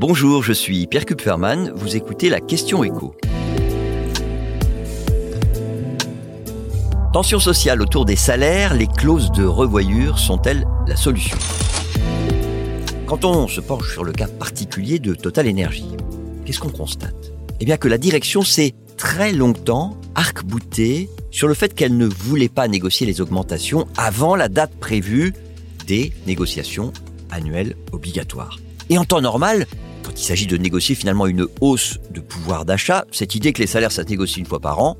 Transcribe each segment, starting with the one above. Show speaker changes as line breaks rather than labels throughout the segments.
Bonjour, je suis Pierre Kupferman, vous écoutez la question écho. Tension sociale autour des salaires, les clauses de revoyure sont-elles la solution? Quand on se penche sur le cas particulier de Total Energy, qu'est-ce qu'on constate? Eh bien que la direction s'est très longtemps arc-boutée sur le fait qu'elle ne voulait pas négocier les augmentations avant la date prévue des négociations annuelles obligatoires. Et en temps normal, quand il s'agit de négocier finalement une hausse de pouvoir d'achat, cette idée que les salaires ça se négocie une fois par an,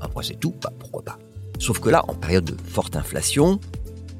après c'est tout, bah, pourquoi pas. Sauf que là, en période de forte inflation,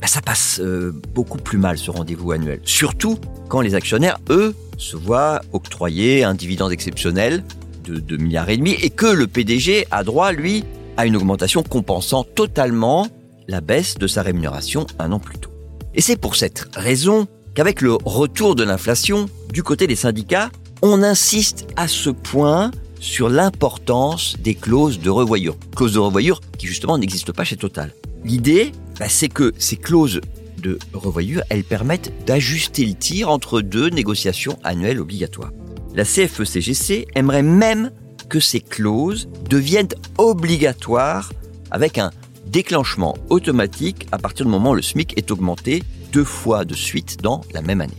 bah, ça passe euh, beaucoup plus mal ce rendez-vous annuel. Surtout quand les actionnaires, eux, se voient octroyer un dividende exceptionnel de 2 milliards et demi et que le PDG a droit, lui, à une augmentation compensant totalement la baisse de sa rémunération un an plus tôt. Et c'est pour cette raison qu'avec le retour de l'inflation, du côté des syndicats, on insiste à ce point sur l'importance des clauses de revoyure. Clauses de revoyure qui justement n'existent pas chez Total. L'idée, bah, c'est que ces clauses de revoyure, elles permettent d'ajuster le tir entre deux négociations annuelles obligatoires. La CFE-CGC e aimerait même que ces clauses deviennent obligatoires avec un déclenchement automatique à partir du moment où le SMIC est augmenté deux fois de suite dans la même année.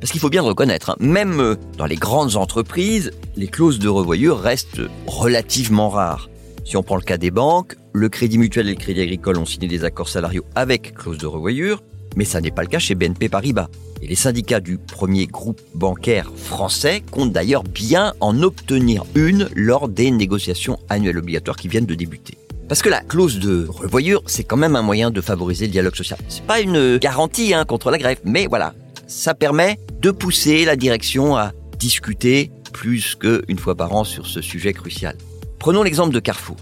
Parce qu'il faut bien le reconnaître, hein, même euh, dans les grandes entreprises, les clauses de revoyure restent relativement rares. Si on prend le cas des banques, le Crédit Mutuel et le Crédit Agricole ont signé des accords salariaux avec clause de revoyure, mais ça n'est pas le cas chez BNP Paribas. Et les syndicats du premier groupe bancaire français comptent d'ailleurs bien en obtenir une lors des négociations annuelles obligatoires qui viennent de débuter. Parce que la clause de revoyure, c'est quand même un moyen de favoriser le dialogue social. C'est pas une garantie hein, contre la grève, mais voilà, ça permet de pousser la direction à discuter plus qu'une fois par an sur ce sujet crucial. Prenons l'exemple de Carrefour.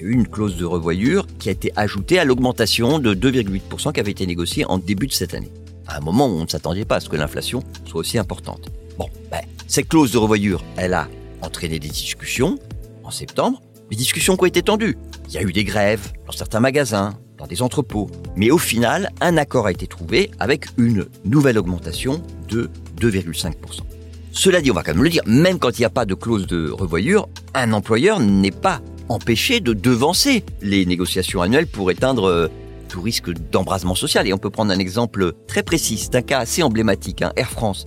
Une clause de revoyure qui a été ajoutée à l'augmentation de 2,8% qui avait été négociée en début de cette année. À un moment où on ne s'attendait pas à ce que l'inflation soit aussi importante. Bon, ben, cette clause de revoyure, elle a entraîné des discussions en septembre les discussions qui ont été tendues. Il y a eu des grèves dans certains magasins, dans des entrepôts. Mais au final, un accord a été trouvé avec une nouvelle augmentation de 2,5%. Cela dit, on va quand même le dire, même quand il n'y a pas de clause de revoyure, un employeur n'est pas empêché de devancer les négociations annuelles pour éteindre euh, tout risque d'embrasement social. Et on peut prendre un exemple très précis, c'est un cas assez emblématique, hein, Air France.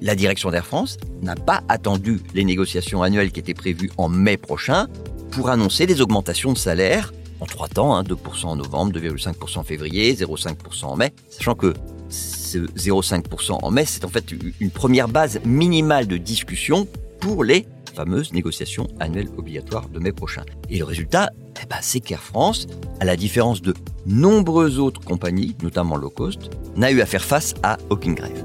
La direction d'Air France n'a pas attendu les négociations annuelles qui étaient prévues en mai prochain pour annoncer des augmentations de salaire en trois temps, 2% hein, en novembre, 2,5% en février, 0,5% en mai, sachant que ce 0,5% en mai, c'est en fait une première base minimale de discussion pour les fameuses négociations annuelles obligatoires de mai prochain. Et le résultat, eh ben, c'est qu'Air France, à la différence de nombreuses autres compagnies, notamment low cost, n'a eu à faire face à aucune grève.